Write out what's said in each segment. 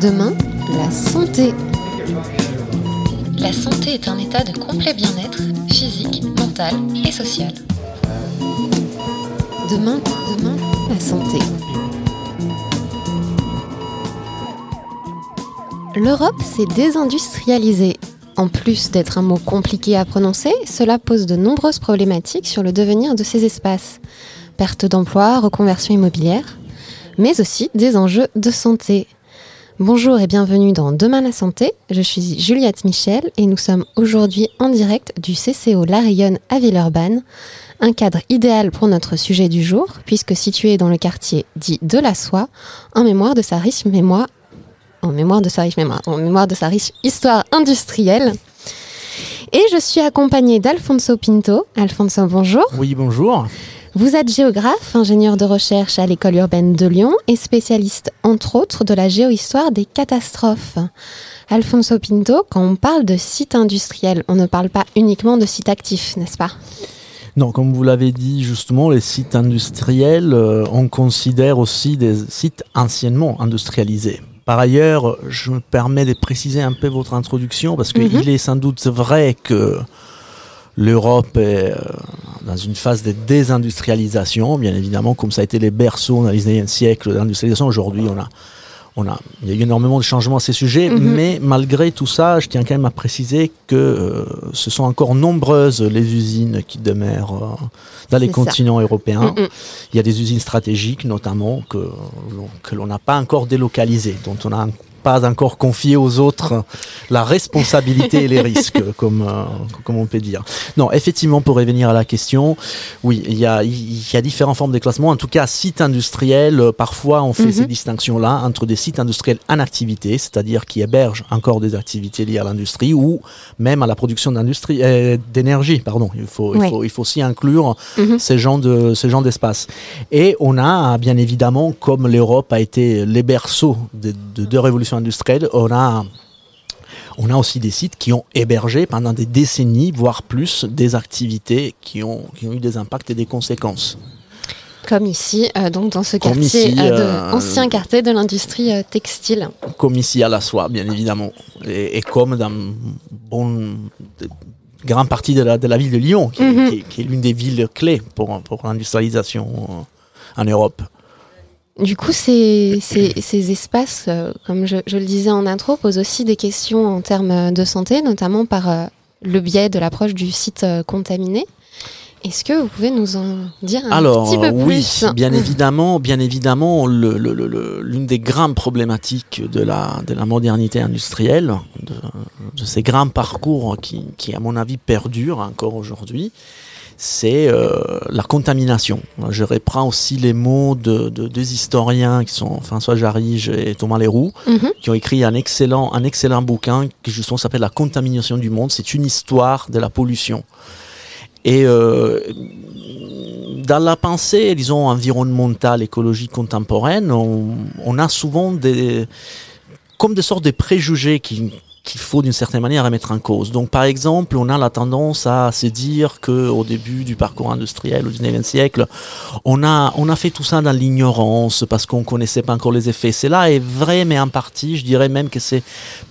Demain, la santé. La santé est un état de complet bien-être physique, mental et social. Demain, demain, la santé. L'Europe s'est désindustrialisée. En plus d'être un mot compliqué à prononcer, cela pose de nombreuses problématiques sur le devenir de ces espaces. Perte d'emplois, reconversion immobilière, mais aussi des enjeux de santé. Bonjour et bienvenue dans Demain la santé. Je suis Juliette Michel et nous sommes aujourd'hui en direct du CCO La Rayonne à Villeurbanne. Un cadre idéal pour notre sujet du jour, puisque situé dans le quartier dit de la soie, en mémoire de sa riche mémoire, en mémoire de sa riche mémoire, en mémoire de sa riche histoire industrielle. Et je suis accompagnée d'Alfonso Pinto. Alfonso, bonjour. Oui, bonjour. Vous êtes géographe, ingénieur de recherche à l'école urbaine de Lyon et spécialiste, entre autres, de la géohistoire des catastrophes. Alfonso Pinto, quand on parle de site industriel, on ne parle pas uniquement de site actif, n'est-ce pas? Non, comme vous l'avez dit justement, les sites industriels, euh, on considère aussi des sites anciennement industrialisés. Par ailleurs, je me permets de préciser un peu votre introduction parce qu'il Mhm. est sans doute vrai que l'Europe est euh, dans une phase de désindustrialisation, bien évidemment, comme ça a été les berceaux dans le 19e siècle d'industrialisation. Aujourd'hui, on a, on a, il y a eu énormément de changements à ces sujets, Mhm. mais malgré tout ça, je tiens quand même à préciser que euh, ce sont encore nombreuses les usines qui demeurent euh, dans les ça. continents européens. Mm. Il y a des usines stratégiques, notamment, que, que l'on n'a pas encore délocalisées, dont on n'a pas encore confié aux autres la responsabilité et les risques, comme, euh, comme on peut dire. Non, effectivement, pour revenir à la question, oui, il y a, il y a différentes formes de classement. En tout cas, sites industriels, euh, parfois on fait Mhm. ces distinctions-là entre des sites industriels en activité, c'est-à-dire qui hébergent encore des activités liées à l'industrie ou même à la production d'industrie, euh, d'énergie, pardon. Il faut, il faut, il faut aussi inclure Mhm. ces genres de ces genres d'espace. Et on a bien évidemment, comme l'Europe a été les berceaux de, de deux révolutions industrielles, on a on a aussi des sites qui ont hébergé pendant des décennies, voire plus, des activités qui ont, qui ont eu des impacts et des conséquences. Comme ici, euh, donc dans ce quartier, ici, euh, de- euh, ancien quartier de l'industrie euh, textile. Comme ici à la soie, bien évidemment. Et, et comme dans bon, de- grande partie de la, de la ville de Lyon, qui, Mhm. qui- qui est l'une des villes clés pour, pour l'industrialisation en Europe. Du coup, ces, ces, ces espaces, euh, comme je, je le disais en intro, posent aussi des questions en termes de santé, notamment par euh, le biais de l'approche du site euh, contaminé. Est-ce que vous pouvez nous en dire un Alors petit peu oui, plus? bien évidemment, bien évidemment, le- le- l'une des grandes problématiques de la, de la modernité industrielle, de, de ces grands parcours qui, qui, à mon avis, perdurent encore aujourd'hui, c'est euh, la contamination. Je reprends aussi les mots de, de deux historiens qui sont François Jarige et Thomas Leroux, Mhm. qui ont écrit un excellent, un excellent bouquin qui justement s'appelle La contamination du monde. C'est une histoire de la pollution. Et euh, dans la pensée, disons, environnementale, écologique contemporaine, on, on a souvent des, comme des sortes de préjugés qui qu'il faut d'une certaine manière remettre en cause. Donc par exemple, on a la tendance à se dire que au début du parcours industriel au 19e siècle, on a on a fait tout ça dans l'ignorance parce qu'on connaissait pas encore les effets. Cela est vrai mais en partie, je dirais même que c'est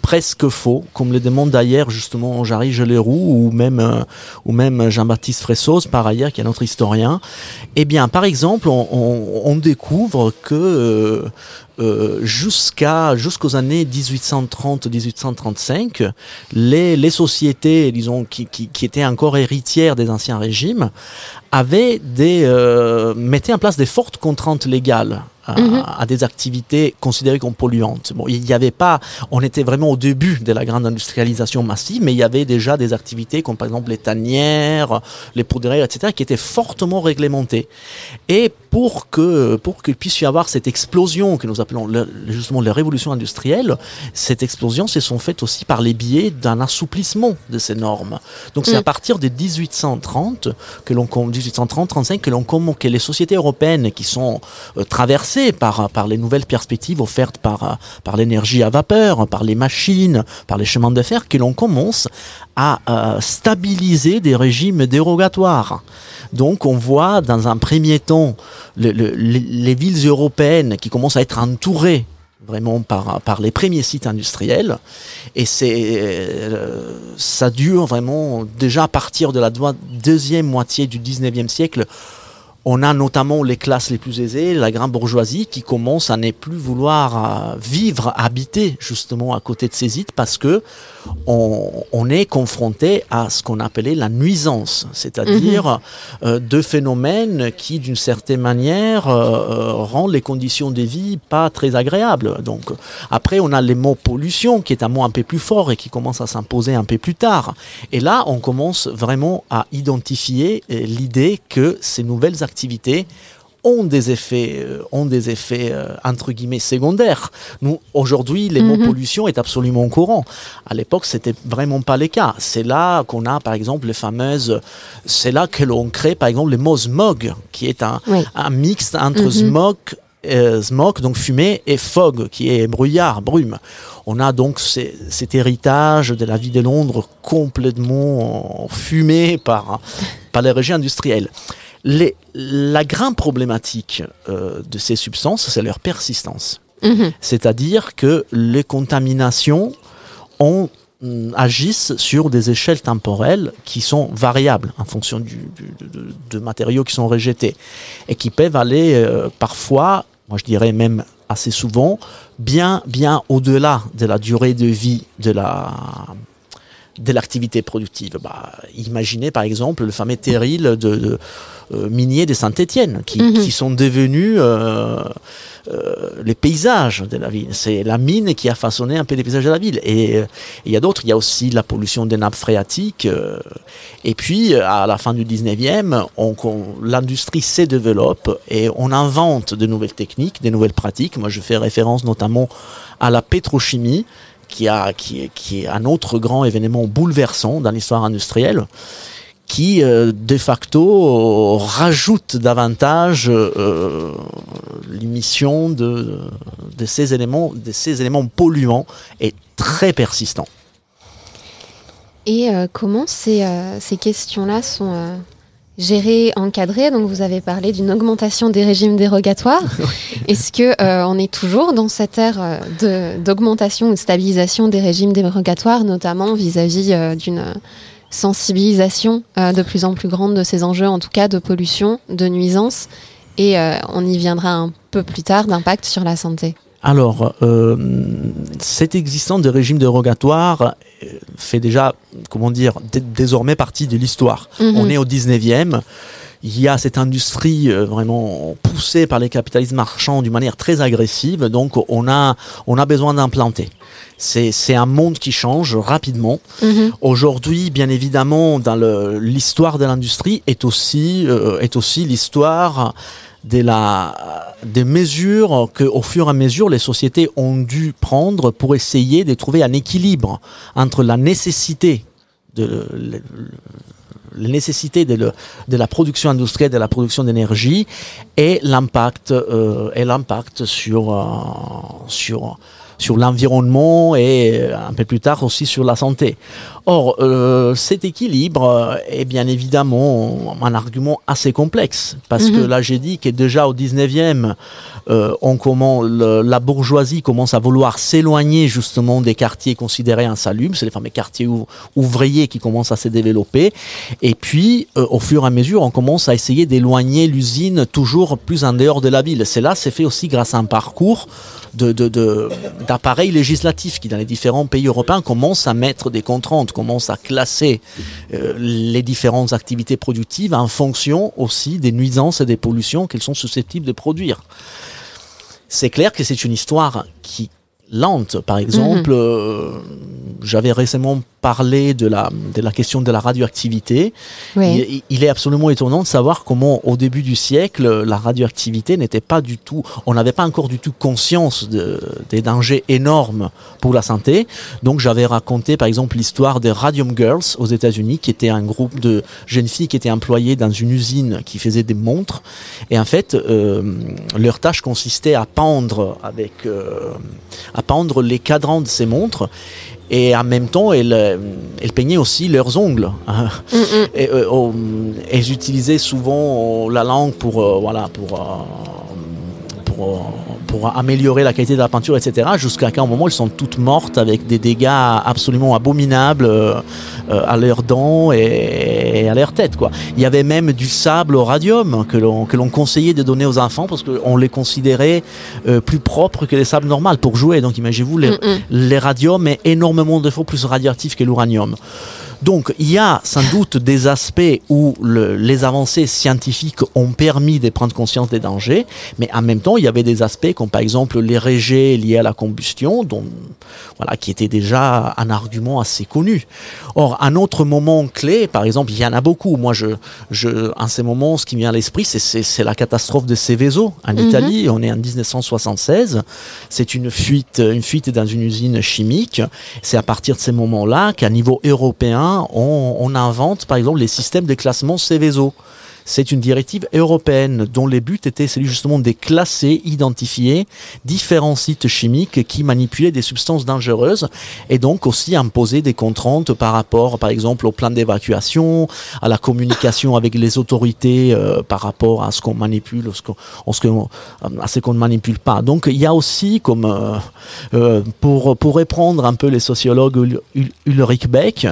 presque faux, comme le demande d'ailleurs justement Jarry Leroux ou même euh, ou même Jean-Baptiste Fressos par ailleurs qui est notre historien. Eh bien, par exemple, on, on- on découvre que euh, euh, jusqu'à jusqu'aux années 1830-1835, les, les sociétés, disons, qui, qui, qui étaient encore héritières des anciens régimes, avaient des euh, mettaient en place des fortes contraintes légales à, Mhm. à des activités considérées comme polluantes. Bon, il n'y avait pas, on était vraiment au début de la grande industrialisation massive, mais il y avait déjà des activités comme par exemple les tanières, les poudrières, etc., qui étaient fortement réglementées. Et pour que pour qu'il puisse y avoir cette explosion que nous appelons le- justement la révolution industrielle, cette explosion se sont faites aussi par les biais d'un assouplissement de ces normes. Donc c'est Mm. à partir de 1830 que l'on 1830-35 que l'on que les sociétés européennes qui sont euh, traversées par les nouvelles perspectives offertes par l'énergie à vapeur, par les machines, par les chemins de fer que l'on commence à euh, stabiliser des régimes dérogatoires. Donc on voit dans un premier temps le- le- les, les villes européennes qui commencent à être entourées vraiment par, les premiers sites industriels. Et euh, ça dure vraiment déjà à partir de la deuxième moitié du 19e siècle on a notamment les classes les plus aisées, la grande bourgeoisie, qui commence à ne plus vouloir euh, vivre, habiter justement à côté de ces sites parce que on, est confronté à ce qu'on appelait la nuisance, c'est-à-dire mhm. euh, deux phénomènes qui, d'une certaine manière, euh, rendent les conditions de vie pas très agréables. Donc, après, on a les mots pollution, qui est un mot un peu plus fort et qui commence à s'imposer un peu plus tard. Et là, on commence vraiment à identifier l'idée que ces nouvelles activités ont des effets, euh, ont des effets euh, entre guillemets secondaires. Nous aujourd'hui, les mots mhm. pollution est absolument courant. À l'époque, c'était vraiment pas le cas. C'est là qu'on a, par exemple, les fameuses. C'est là que l'on crée, par exemple, le mot smog, qui est un, un mix entre smog euh, smog, donc fumée, et fog, qui est brouillard, brume. On a donc cet héritage de la vie de Londres complètement fumé par, par les régions industrielles la grande problématique euh, de ces substances, c'est leur persistance. Mhm. C'est-à-dire que les contaminations mm, agissent sur des échelles temporelles qui sont variables en fonction de, matériaux qui sont rejetés et qui peuvent aller euh, parfois, moi je dirais même assez souvent, bien, bien au-delà de la durée de vie de la, de l'activité productive. Bah, imaginez par exemple le fameux terril de, euh, miniers de Saint-Étienne qui, mhm. qui, sont devenus euh, euh, les paysages de la ville. C'est la mine qui a façonné un peu les paysages de la ville. Et il y a d'autres, il y a aussi la pollution des nappes phréatiques. et puis à la fin du 19e, l'industrie se développe et on invente de nouvelles techniques, de nouvelles pratiques. Moi je fais référence notamment à la pétrochimie qui, a, qui, qui est un autre grand événement bouleversant dans l'histoire industrielle qui euh, de facto rajoute davantage euh, l'émission de, de, ces éléments, de ces éléments polluants et très persistants. Et euh, comment ces, ces questions-là sont gérer, encadrer. Donc vous avez parlé d'une augmentation des régimes dérogatoires. Est-ce que euh, on est toujours dans cette ère euh, d'augmentation ou de stabilisation des régimes dérogatoires, notamment vis-à-vis euh, d'une sensibilisation de plus en plus grande de ces enjeux, en tout cas de pollution, de nuisance, et on y viendra un peu plus tard d'impact sur la santé. Alors, euh, cette existence de régime dérogatoire euh, fait déjà, comment dire, désormais partie de l'histoire. Mhm. On est au 19e. Il y a cette industrie euh, vraiment poussée par les capitalismes marchands d'une manière très agressive, donc on a, on a besoin d'implanter. C'est un monde qui change rapidement. Mhm. Aujourd'hui, bien évidemment, dans l'histoire de l'industrie est aussi, est aussi l'histoire de la, des mesures que, au fur et à mesure, les sociétés ont dû prendre pour essayer de trouver un équilibre entre la nécessité de, la nécessité de, la production industrielle, de la production d'énergie et l'impact euh, et l'impact sur euh, sur sur l'environnement et euh, un peu plus tard aussi sur la santé. Or, euh, cet équilibre est bien évidemment un argument assez complexe, parce que mhm. là j'ai dit que déjà au 19e, euh, on comment, la bourgeoisie commence à vouloir s'éloigner justement des quartiers considérés insalubres, c'est les fameux quartiers ouvriers qui commencent à se développer, et puis au fur et à mesure on commence à essayer d'éloigner l'usine toujours plus en dehors de la ville. C'est là, c'est fait aussi grâce à un parcours d'appareils législatifs qui, dans les différents pays européens, commencent à mettre des contraintes, commencent à classer euh, les différentes activités productives en fonction aussi des nuisances et des pollutions qu'elles sont susceptibles de produire. C'est clair que c'est une histoire qui lente. Par exemple, mhm. euh, j'avais récemment parler de la, de la question de la radioactivité. Il, est absolument étonnant de savoir comment, au début du siècle, la radioactivité n'était pas du tout, on n'avait pas encore du tout conscience de, des dangers énormes pour la santé. Donc, j'avais raconté, par exemple, l'histoire des Radium Girls aux États-Unis, qui était un groupe de jeunes filles qui étaient employées dans une usine qui faisait des montres. Et en fait, euh, leur tâche consistait à pendre avec, euh, à pendre les cadrans de ces montres et en même temps elles, euh, elles peignaient aussi leurs ongles hein. mm, mm. et, euh, elles utilisaient souvent la langue pour euh, voilà pour pour pour améliorer la qualité de la peinture, etc. Jusqu'à un moment, elles sont toutes mortes avec des dégâts absolument abominables euh, euh, à leurs dents et, à leur tête. Quoi. Il y avait même du sable au radium que l'on, que l'on conseillait de donner aux enfants parce qu'on les considérait euh, plus propres que les sables normaux pour jouer. Donc imaginez-vous, les, les radiums est énormément de fois plus radioactif que l'uranium. Donc il y a sans doute des aspects où les avancées scientifiques ont permis de prendre conscience des dangers, mais en même temps il y avait des aspects comme par exemple les rejets liés à la combustion, dont, voilà, qui était déjà un argument assez connu. Or un autre moment clé, par exemple, il y en a beaucoup. Moi, je, je, en ces moments, ce qui me vient à l'esprit, c'est la catastrophe de Seveso en mhm. Italie. On est en 1976. C'est une fuite, une fuite dans une usine chimique. C'est à partir de ces moments-là qu'à niveau européen on, invente par exemple les systèmes de classement Céveso c'est une directive européenne dont les buts étaient celui justement de classer, identifier différents sites chimiques qui manipulaient des substances dangereuses et donc aussi imposer des contraintes par rapport, par exemple, au plan d'évacuation, à la communication avec les autorités euh, par rapport à ce qu'on manipule, ce à ce qu'on ne manipule pas. Donc il y a aussi, comme euh, euh, pour pour répondre un peu les sociologues Ulrich Beck,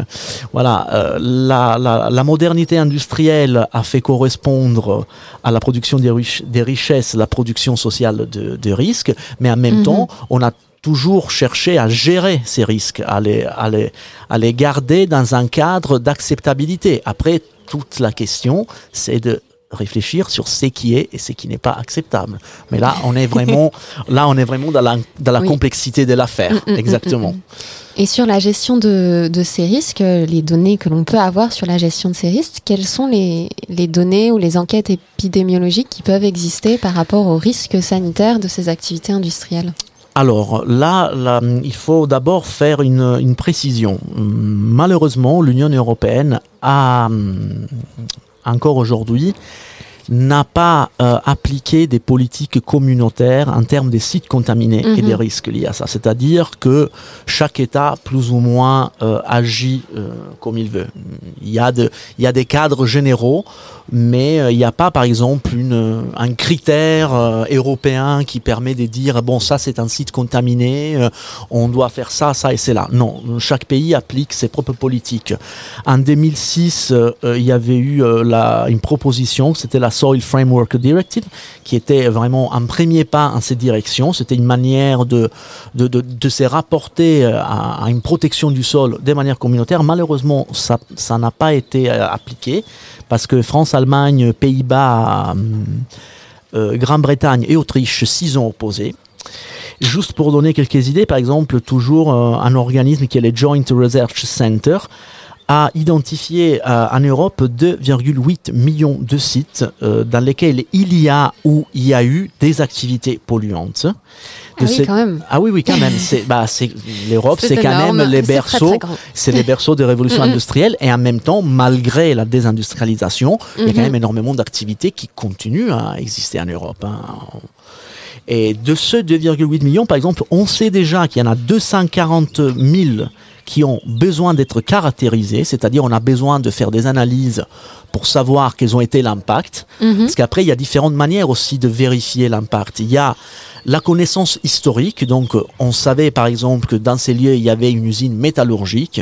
voilà, la, la, modernité industrielle a fait correspondre correspondre à la production des, des richesses, la production sociale de, risques, mais en même mhm. temps, on a toujours cherché à gérer ces risques, à les, à les, à les garder dans un cadre d'acceptabilité. Après, toute la question, c'est de réfléchir sur ce qui est et ce qui n'est pas acceptable. Mais là, on est vraiment, là, on est vraiment dans la, dans la complexité de l'affaire. Mm, mm, mm, Exactement. Et sur la gestion de, de, ces risques, les données que l'on peut avoir sur la gestion de ces risques, quelles sont les, les, données ou les enquêtes épidémiologiques qui peuvent exister par rapport aux risques sanitaires de ces activités industrielles? Alors là, là, il faut d'abord faire une, une, précision. Malheureusement, l'Union européenne a encore aujourd'hui n'a pas euh, appliqué des politiques communautaires en termes des sites contaminés et des mhm. risques liés à ça. C'est-à-dire que chaque État, plus ou moins, euh, agit euh, comme il veut. Il y, a de, il y a des cadres généraux mais il n'y a pas, par exemple, une, un critère européen qui permet de dire bon, ça c'est un site contaminé, on doit faire ça, ça et c'est là. Non, chaque pays applique ses propres politiques. En 2006, il y avait eu la, une proposition, c'était la Soil Framework Directive, qui était vraiment un premier pas en cette direction. C'était une manière de, de, de, de se rapporter à, à, une protection du sol de manière communautaire. Malheureusement, ça n'a pas été appliqué parce que France, Allemagne, Pays-Bas, euh, euh, Grande-Bretagne et Autriche s'y ont opposés. Juste pour donner quelques idées, par exemple, toujours euh, un organisme qui est le Joint Research Center a identifié en Europe 2,8 millions de sites dans lesquels il y a ou il y a eu des activités polluantes. Ah oui, quand même. Ah oui, oui, quand même. C'est, bah, c'est, l'Europe, c'est quand même les berceaux, c'est les berceaux de révolution industrielle et en même temps, malgré la désindustrialisation, il y a quand même énormément d'activités qui continuent à exister en Europe. Hein. Et de ceux 2,8 millions, par exemple, on sait déjà qu'il y en a 240 000 qui ont besoin d'être caractérisés, c'est-à-dire on a besoin de faire des analyses pour savoir quels ont été l'impact, mhm. parce qu'après il y a différentes manières aussi de vérifier l'impact. Il y a la connaissance historique, donc on savait par exemple que dans ces lieux il y avait une usine métallurgique.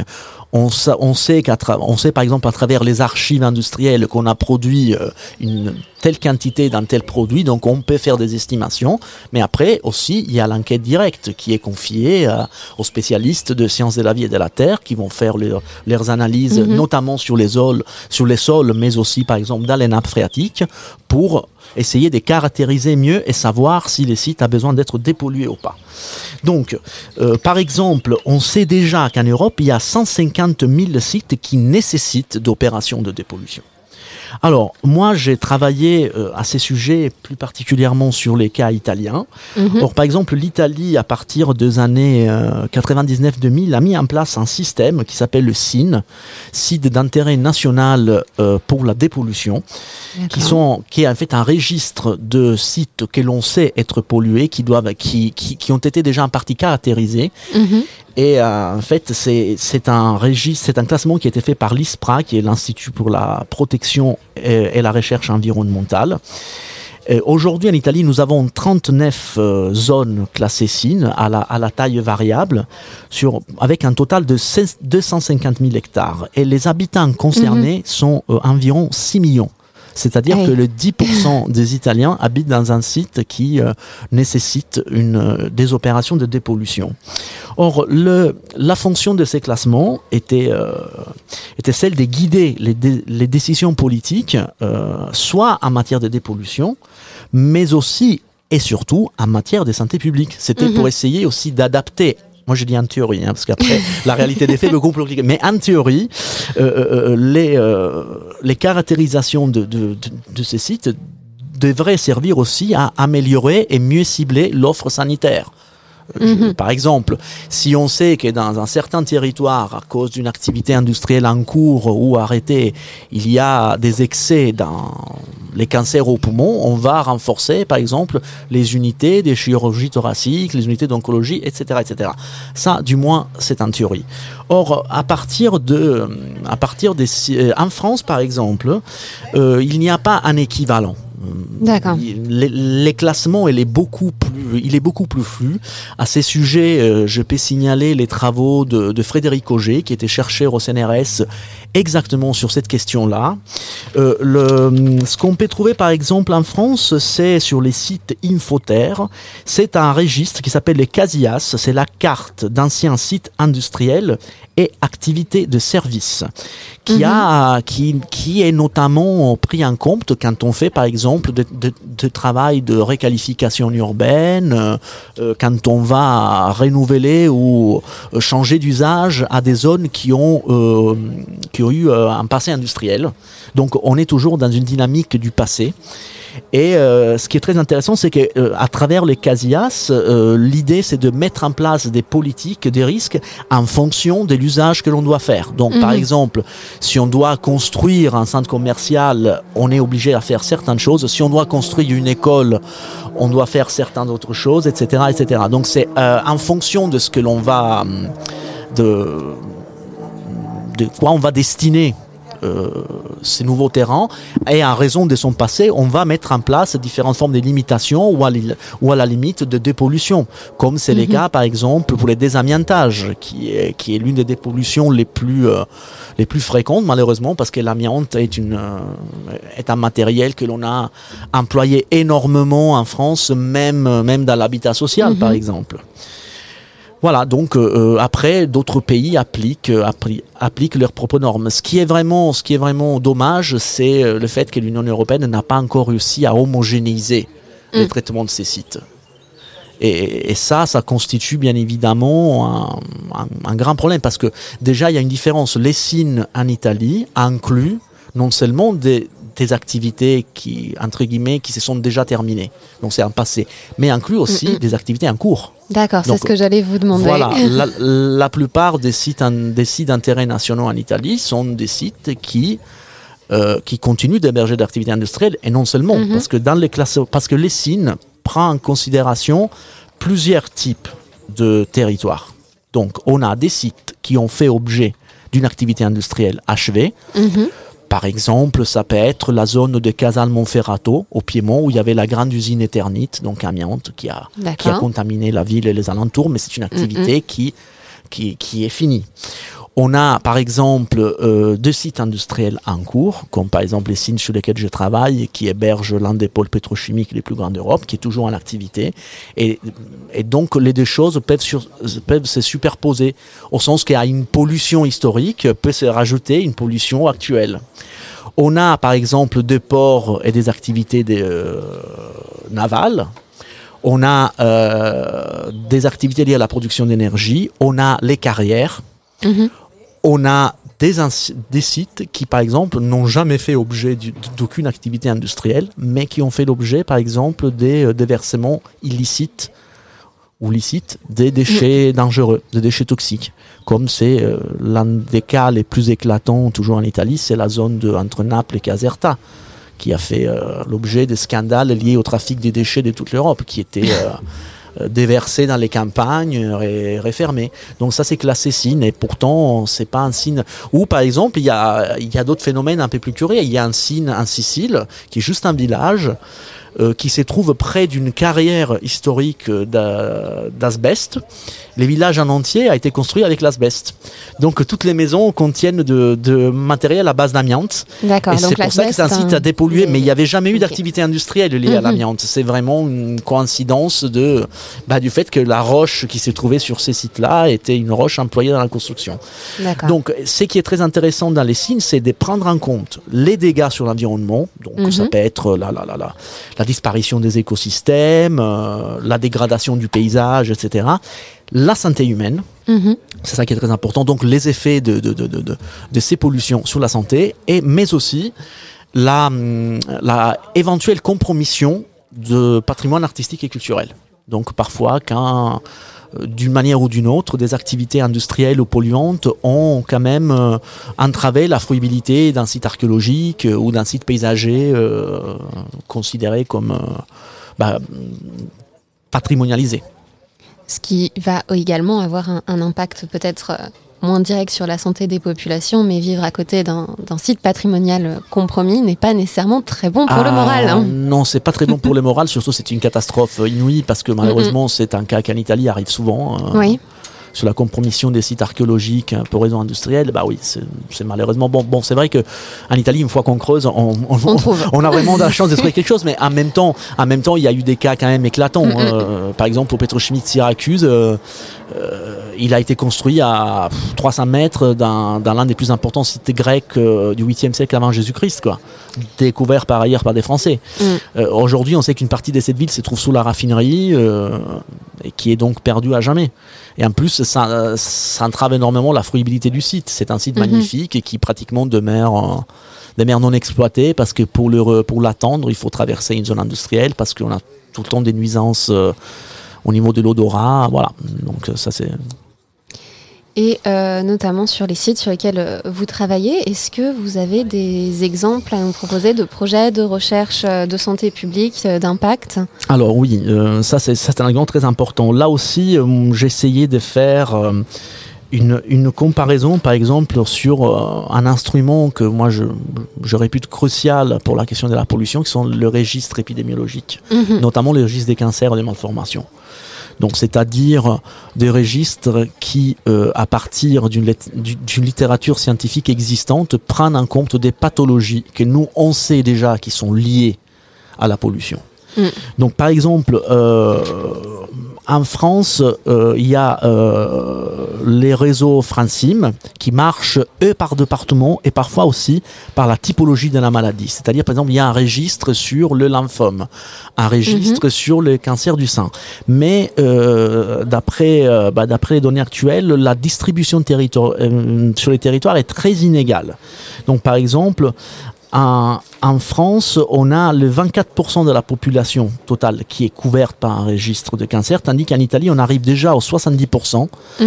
On, on sait on sait par exemple à travers les archives industrielles qu'on a produit euh, une telle quantité d'un tel produit, donc on peut faire des estimations. Mais après aussi il y a l'enquête directe qui est confiée euh, aux spécialistes de sciences de la vie et de la terre qui vont faire leurs analyses, mhm. notamment sur les sols, sur les sols, mais aussi par exemple dans les phréatiques, pour essayer de caractériser mieux et savoir si les sites a besoin d'être dépollués ou pas. Donc, euh, par exemple, on sait déjà qu'en Europe, il y a 150 000 sites qui nécessitent d'opérations de dépollution. Alors, moi, j'ai travaillé euh, à ces sujets, plus particulièrement sur les cas italiens. Mhm. Or, par exemple, l'Italie, à partir des années 99-2000, euh, a mis en place un système qui s'appelle le SIN, site d'intérêt national euh, pour la dépollution, qui, sont, qui est en fait un registre de sites que l'on sait être pollués, qui, doivent, qui, qui, ont été déjà en partie caractérisés. Mhm. Et euh, en fait, c'est un registre, c'est un classement qui a été fait par l'ISPRA, qui est l'Institut pour la protection et, la recherche environnementale. Aujourd'hui, en Italie, nous avons 39 euh, zones classées SIN à la, à la taille variable, sur, avec un total de 16 250 000 hectares. Et les habitants concernés sont euh, environ 6 millions. C'est-à-dire que le 10% des Italiens habitent dans un site qui euh, nécessite une, euh, des opérations de dépollution. Or, le, la fonction de ces classements était, euh, était celle de guider les, dé- les décisions politiques, euh, soit en matière de dépollution, mais aussi et surtout en matière de santé publique. C'était Mhm. pour essayer aussi d'adapter. Moi, je dis en théorie, hein, parce qu'après, la réalité des faits est beaucoup plus. Mais en théorie, euh, euh, les, euh, les caractérisations de, de, de, de ces sites devraient servir aussi à améliorer et mieux cibler l'offre sanitaire. Euh. Par exemple, si on sait que dans un certain territoire, à cause d'une activité industrielle en cours ou arrêtée, il y a des excès dans les cancers au poumon, on va renforcer, par exemple, les unités des chirurgies thoraciques, les unités d'oncologie, etc., etc. Ça, du moins, c'est en théorie. Or, à partir de, euh, en France, par exemple, euh, il n'y a pas un équivalent. D'accord. Classements, il est beaucoup plus, il est beaucoup plus flou. À ces sujets, euh, je peux signaler les travaux de, de Frédéric Auger, qui était chercheur au CNRS, exactement sur cette question-là. Euh, le, ce qu'on peut trouver, par exemple, en France, c'est sur les sites Infoterre. C'est un registre qui s'appelle les CASIAS. C'est la carte d'anciens sites industriels et activités de services qui a qui, qui est notamment pris en compte quand on fait par exemple de, de, travail de réqualification urbaine euh, euh, quand on va renouveler ou euh, changer d'usage à des zones qui ont qui ont eu un passé industriel donc on est toujours dans une dynamique du passé et euh, ce qui est très intéressant, c'est que euh, à travers les CASIAS, euh, l'idée c'est de mettre en place des politiques, des risques en fonction de l'usage que l'on doit faire. Donc, par Mhm. exemple, si on doit construire un centre commercial, on est obligé à faire certaines choses. Si on doit construire une école, on doit faire certaines autres choses, etc., etc. Donc, c'est en fonction de ce que l'on va hum, de de quoi on va destiner euh, ces nouveaux terrains et en raison de son passé, on va mettre en place différentes formes de limitations ou à, l'il- ou à la limite de dépollution, comme c'est le Mhm. cas par exemple pour les désamiantages, qui est, qui est l'une des dépollutions les plus, euh, les plus fréquentes malheureusement parce que l'amiante est, une, euh, est un matériel que l'on a employé énormément en France, même, même dans l'habitat social Mhm. par exemple. Voilà, donc euh, euh, après, d'autres pays appliquent, euh, appli- appliquent leurs propres normes. Ce qui est vraiment, ce qui est vraiment dommage, c'est le fait que l'Union européenne n'a pas encore réussi à homogénéiser le Mm. traitement de ces sites. Et, et ça, ça constitue bien évidemment un, un- un grand problème parce que déjà, il y a une différence. Les signes en Italie incluent non seulement des, des activités qui, entre guillemets, qui se sont déjà terminées, donc c'est un passé, mais inclut aussi Mm, des activités en cours. D'accord, c'est ce que j'allais vous demander. Voilà, la, la plupart des sites, en- des sites d'intérêt nationaux en Italie sont des sites qui, euh, qui continuent d'héberger d'activités industrielles et non seulement, Mhm. parce que dans les classes, parce que les signes prend en considération plusieurs types de territoires. Donc, on a des sites qui ont fait objet d'une activité industrielle achevée, Mhm. Par exemple, ça peut être la zone de Casal Monferrato, au Piémont, où il y avait la grande usine Eternit, donc amiante, qui a, qui a contaminé la ville et les alentours, mais c'est une activité qui, qui, qui est finie. On a, par exemple, euh, deux sites industriels en cours, comme par exemple les signes sur lesquels je travaille, qui hébergent l'un des pôles pétrochimiques les plus grands d'Europe, qui est toujours en activité. Et, donc, les deux choses peuvent, se superposer, au sens qu'à une pollution historique peut se rajouter une pollution actuelle. On a, par exemple, des ports et des activités euh, navales. On a euh, des activités liées à la production d'énergie. On a les carrières. Mhm. On a des, sites qui, par exemple, n'ont jamais fait objet d'aucune activité industrielle, mais qui ont fait l'objet, par exemple, des euh, déversements illicites ou licites des déchets dangereux, des déchets toxiques. Comme c'est euh, l'un des cas les plus éclatants, toujours en Italie, c'est la zone de, entre Naples et Caserta, qui a fait euh, l'objet des scandales liés au trafic des déchets de toute l'Europe, qui étaient euh, euh, déversés dans les campagnes euh, et refermés. Donc ça, c'est classé signe, et pourtant, c'est pas un signe. Ou par exemple, il y a, il y a d'autres phénomènes un peu plus curieux. Il y a un signe en Sicile, qui est juste un village, euh, qui se trouve près d'une carrière historique d'asbeste. Les villages en entier a été construit avec l'asbeste. Donc toutes les maisons contiennent de, de matériel à base d'amiante. D'accord. Et c'est pour ça que c'est un site à dépolluer, mais il n'y avait jamais eu d'activité industrielle liée à Mhm. l'amiante. C'est vraiment une coïncidence de, bah, du fait que la roche qui se trouvait sur ces sites-là était une roche employée dans la construction. Donc, ce qui est très intéressant dans les signes, c'est de prendre en compte les dégâts sur l'environnement. Donc, Mhm. ça peut être la, la, la, la, la disparition des écosystèmes, euh, la dégradation du paysage, etc. La santé humaine, Mhm. c'est ça qui est très important. Donc, les effets de, de, de, de, de, de ces pollutions sur la santé, et, mais aussi la, hum, la éventuelle compromission de patrimoine artistique et culturel. Donc, parfois, quand euh, d'une manière ou d'une autre, des activités industrielles ou polluantes ont quand même euh, entravé la fruibilité d'un site archéologique euh, ou d'un site paysager euh, considéré comme bah, patrimonialisé. Ce qui va également avoir un, un impact peut-être euh, moins direct sur la santé des populations, mais vivre à côté d'un site patrimonial euh, compromis n'est pas nécessairement très bon pour le Ah, moral. hein. Non, c'est pas très bon pour le moral. Surtout, c'est une catastrophe inouïe parce que malheureusement, c'est un cas qu'en Italie arrive souvent. euh, Oui, Sur la compromission des sites archéologiques pour raison industrielle, bah oui, c'est malheureusement bon. Bon, c'est vrai que en Italie, une fois qu'on creuse, on, on- on a vraiment de la chance de trouver quelque chose, mais en même temps, en même temps, il y a eu des cas quand même éclatants. Mm, mm. Euh, par exemple, au pétrochimie de Syracuse, euh, euh, il a été construit à pff, 300 mètres dans, dans l'un des plus importants sites grecs euh, du 8e siècle avant Jésus-Christ, quoi. Découvert par ailleurs par des Français. Mm. Euh, Aujourd'hui, on sait qu'une partie de cette ville se trouve sous la raffinerie euh, et qui est donc perdue à jamais. Et en plus, ça, ça entrave énormément la fruibilité du site. C'est un site Mhm. magnifique et qui pratiquement demeure, demeure non exploité parce que pour le pour l'attendre, il faut traverser une zone industrielle parce qu'on a tout le temps des nuisances euh, au niveau de l'odorat. Voilà. Donc ça c'est. Et euh, notamment sur les sites sur lesquels euh, vous travaillez, est-ce que vous avez des exemples à nous proposer de projets de recherche euh, de santé publique, d'impact? Alors oui, euh, ça c'est un argument très important. Là aussi, euh, j'ai essayé de faire une, une comparaison, par exemple, sur euh, un instrument que moi je, je répute crucial pour la question de la pollution, qui sont le registre épidémiologique, Mhm. notamment le registre des cancers et des malformations. Donc, c'est-à-dire des registres qui, euh, à partir d'une lit- du- d'une littérature scientifique existante, prennent en compte des pathologies que nous, on sait déjà qui sont liées à la pollution. Mm. Donc, par exemple, euh, en France, euh, il y a euh, les réseaux Francim qui marchent eux par département et parfois aussi par la typologie de la maladie. C'est-à-dire, par exemple, il y a un registre sur le lymphome, un registre sur le cancer du sein. Mais euh, d'après euh, bah, d'après les données actuelles, la distribution euh, sur les territoires est très inégale. Donc, par exemple, en, en France, on a le 24% de la population totale qui est couverte par un registre de cancer, tandis qu'en Italie, on arrive déjà aux 70%. Mm.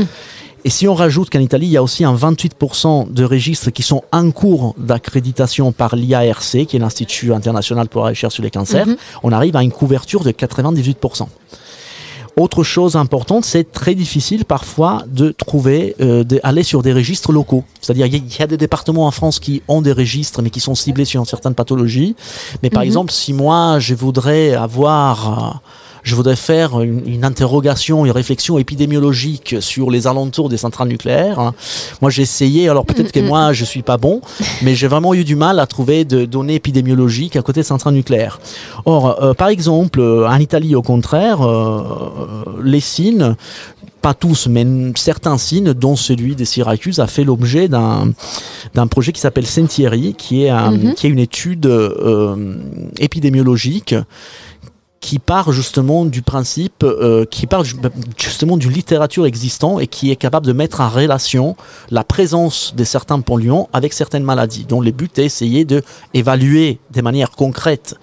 Et si on rajoute qu'en Italie, il y a aussi un 28% de registres qui sont en cours d'accréditation par l'IARC, qui est l'Institut international pour la recherche sur les cancers, Mhm. on arrive à une couverture de 98%. Autre chose importante, c'est très difficile parfois de trouver, euh, d'aller sur des registres locaux. C'est-à-dire, il y, a- il y a des départements en France qui ont des registres, mais qui sont ciblés sur certaines pathologies. Mais par Mhm. exemple, si moi, je voudrais avoir, euh, je voudrais faire une, une interrogation, une réflexion épidémiologique sur les alentours des centrales nucléaires, hein, moi j'ai essayé, alors peut-être que Mhm. moi je suis pas bon, mais j'ai vraiment eu du mal à trouver de données épidémiologiques à côté de centrales nucléaires. Or, euh, par exemple, euh, en Italie, au contraire, euh, les signes, pas tous, mais certains signes, dont celui de Syracuse, a fait l'objet d'un d'un projet qui s'appelle Sentieri, qui est, un- Mhm. qui est une étude euh, épidémiologique qui part justement du principe, euh, qui part ju- justement d'une littérature existante et qui est capable de mettre en relation la présence de certains polluants avec certaines maladies, dont le but est d'essayer de évaluer de manière concrète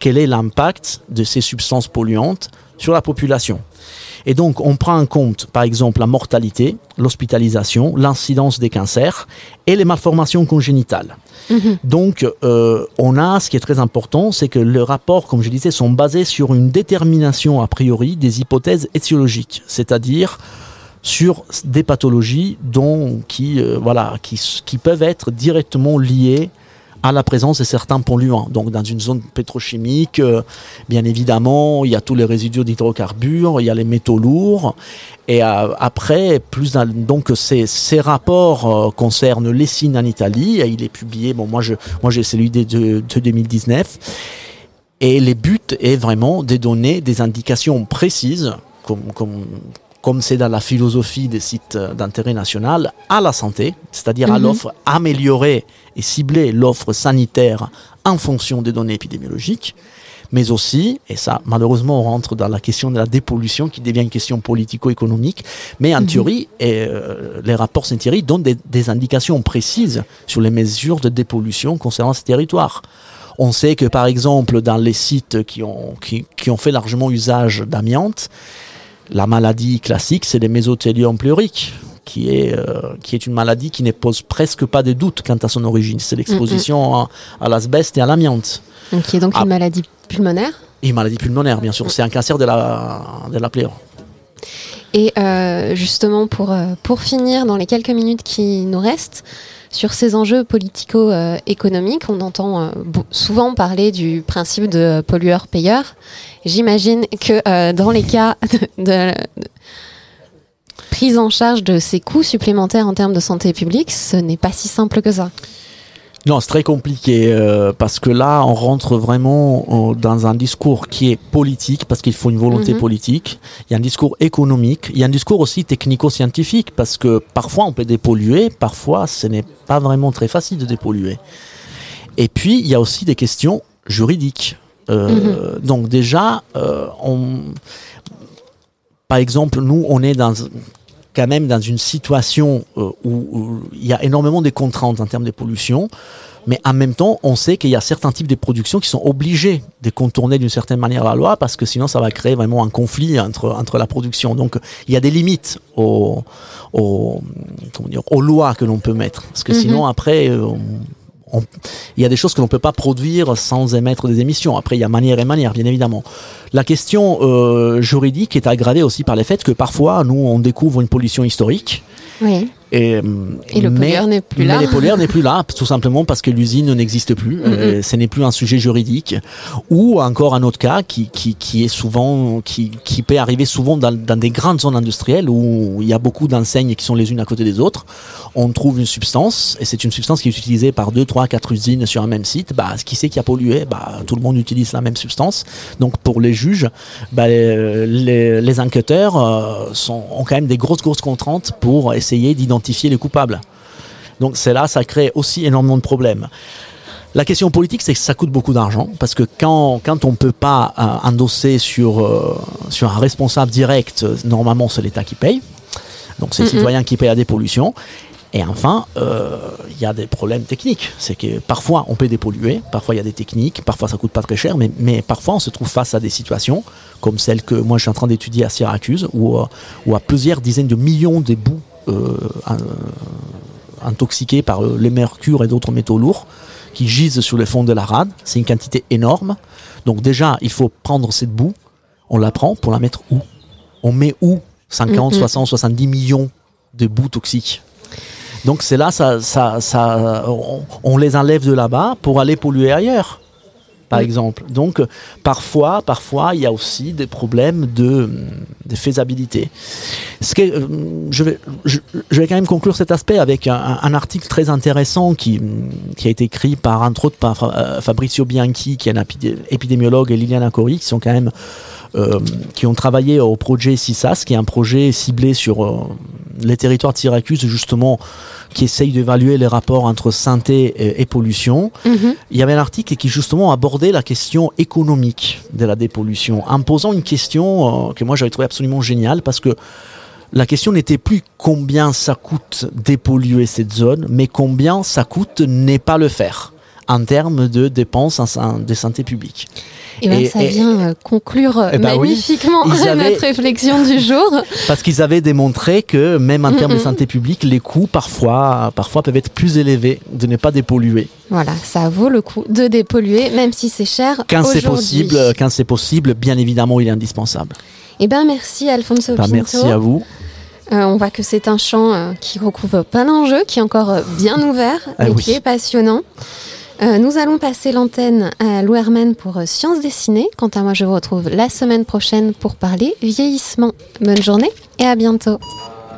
quel est l'impact de ces substances polluantes sur la population. Et donc, on prend en compte, par exemple, la mortalité, l'hospitalisation, l'incidence des cancers et les malformations congénitales. Mhm. Donc, euh, on a, ce qui est très important, c'est que les rapports, comme je disais, sont basés sur une détermination a priori des hypothèses étiologiques, c'est-à-dire sur des pathologies dont, qui, euh, voilà, qui, s- qui peuvent être directement liées à la présence de certains polluants. Donc dans une zone pétrochimique, euh, bien évidemment, il y a tous les résidus d'hydrocarbures, il y a les métaux lourds. Et euh, après, plus donc ces, rapports euh, concernent les signes en Italie. Il est publié. Bon, moi je moi j'ai celui de, de, 2019. Et les buts est vraiment de donner des indications précises, comme, comme c'est dans la philosophie des sites d'intérêt national, à la santé, c'est-à-dire à, mhm. l'offre, améliorer et cibler l'offre sanitaire en fonction des données épidémiologiques, mais aussi, et ça malheureusement on rentre dans la question de la dépollution qui devient une question politico-économique, mais en mhm. théorie, et, euh, les rapports Saint-Thierry donnent des, indications précises sur les mesures de dépollution concernant ce territoire. On sait que par exemple dans les sites qui ont, qui, qui ont fait largement usage d'amiante, la maladie classique, c'est les mésothélium pleuriques, qui est, euh, qui est une maladie qui ne pose presque pas de doute quant à son origine. C'est l'exposition à, l'asbeste et à l'amiante. Qui est donc une maladie pulmonaire? Une maladie pulmonaire, bien sûr. C'est un cancer de la, de la pleure. Et euh, justement, pour, euh, pour finir, dans les quelques minutes qui nous restent, sur ces enjeux politico-économiques, on entend souvent parler du principe de pollueur-payeur. J'imagine que euh, dans les cas de, prise en charge de ces coûts supplémentaires en termes de santé publique, ce n'est pas si simple que ça. Non, c'est très compliqué euh, parce que là, on rentre vraiment euh, dans un discours qui est politique parce qu'il faut une volonté mhm. politique. Il y a un discours économique. Il y a un discours aussi technico-scientifique parce que parfois on peut dépolluer, parfois ce n'est pas vraiment très facile de dépolluer. Et puis il y a aussi des questions juridiques. Euh, mhm. Donc déjà, euh, on, par exemple, nous, on est dans quand même dans une situation euh, où, il y a énormément de contraintes en termes de pollution, mais en même temps, on sait qu'il y a certains types de productions qui sont obligés de contourner d'une certaine manière la loi parce que sinon ça va créer vraiment un conflit entre, entre la production. Donc il y a des limites aux, aux, dire, aux lois que l'on peut mettre parce que mhm. sinon après il y a des choses que l'on ne peut pas produire sans émettre des émissions. Après, il y a manière et manière, bien évidemment. La question euh, juridique est aggravée aussi par le fait que parfois, nous, on découvre une pollution historique. Oui. Et, euh, le pollueur n'est plus là. Mais le pollueur n'est plus là, tout simplement parce que l'usine n'existe plus. Euh, ce n'est plus un sujet juridique. Ou encore un autre cas qui, qui, qui est souvent, qui, qui peut arriver souvent dans, dans des grandes zones industrielles où il y a beaucoup d'enseignes qui sont les unes à côté des autres. On trouve une substance et c'est une substance qui est utilisée par deux, trois, quatre usines sur un même site. Bah, qui c'est qui a pollué? Bah, tout le monde utilise la même substance. Donc pour les juges, bah, les, les, enquêteurs euh, sont, ont quand même des grosses, grosses contraintes pour essayer d'identifier identifier les coupables. Donc c'est là, ça crée aussi énormément de problèmes. La question politique, c'est que ça coûte beaucoup d'argent, parce que quand, quand on ne peut pas euh, endosser sur, euh, sur un responsable direct, normalement c'est l'État qui paye. Donc c'est le citoyen qui paye la dépollution. Et enfin, euh, il y a des problèmes techniques. C'est que parfois on peut dépolluer, parfois il y a des techniques, parfois ça coûte pas très cher, mais, mais parfois on se trouve face à des situations comme celle que moi je suis en train d'étudier à Syracuse, où, où à plusieurs dizaines de millions de bouts intoxiqués par euh, les mercures et d'autres métaux lourds qui gisent sur le fond de la rade. C'est une quantité énorme. Donc déjà, il faut prendre cette boue, on la prend pour la mettre où? On met où? 50, 60, 70 millions de boues toxiques. Donc c'est là, ça, ça, ça on, les enlève de là-bas pour aller polluer ailleurs par exemple. Donc, parfois, parfois, il y a aussi des problèmes de, de faisabilité. Ce que, euh, je, vais, je, vais quand même conclure cet aspect avec un, article très intéressant qui, qui a été écrit par, entre autres, par euh, Fabrizio Bianchi, qui est un épidémiologue, et Liliana Cori, qui sont quand même qui ont travaillé au projet CISAS, qui est un projet ciblé sur les territoires de Syracuse, justement, qui essaye d'évaluer les rapports entre santé et, pollution. Mhm. Il y avait un article qui justement abordait la question économique de la dépollution, en posant une question euh, que moi j'avais trouvé absolument géniale parce que la question n'était plus combien ça coûte dépolluer cette zone, mais combien ça coûte ne pas le faire en termes de dépenses de santé publique. Eh ben, et, ça vient euh, conclure eh ben magnifiquement notre réflexion du jour. Parce qu'ils avaient démontré que même en termes de santé publique, les coûts parfois, parfois peuvent être plus élevés de ne pas dépolluer. Voilà, ça vaut le coup de dépolluer, même si c'est cher. Quand c'est possible, quand c'est possible, bien évidemment, il est indispensable. Eh ben merci Alfonso ben, Merci à vous. Euh, on voit que c'est un champ euh, qui recouvre plein d'enjeux, qui est encore bien ouvert ah et qui est passionnant. Euh, nous allons passer l'antenne à Lou Herman pour euh, Sciences dessinées. Quant à moi, je vous retrouve la semaine prochaine pour parler vieillissement. Bonne journée et à bientôt.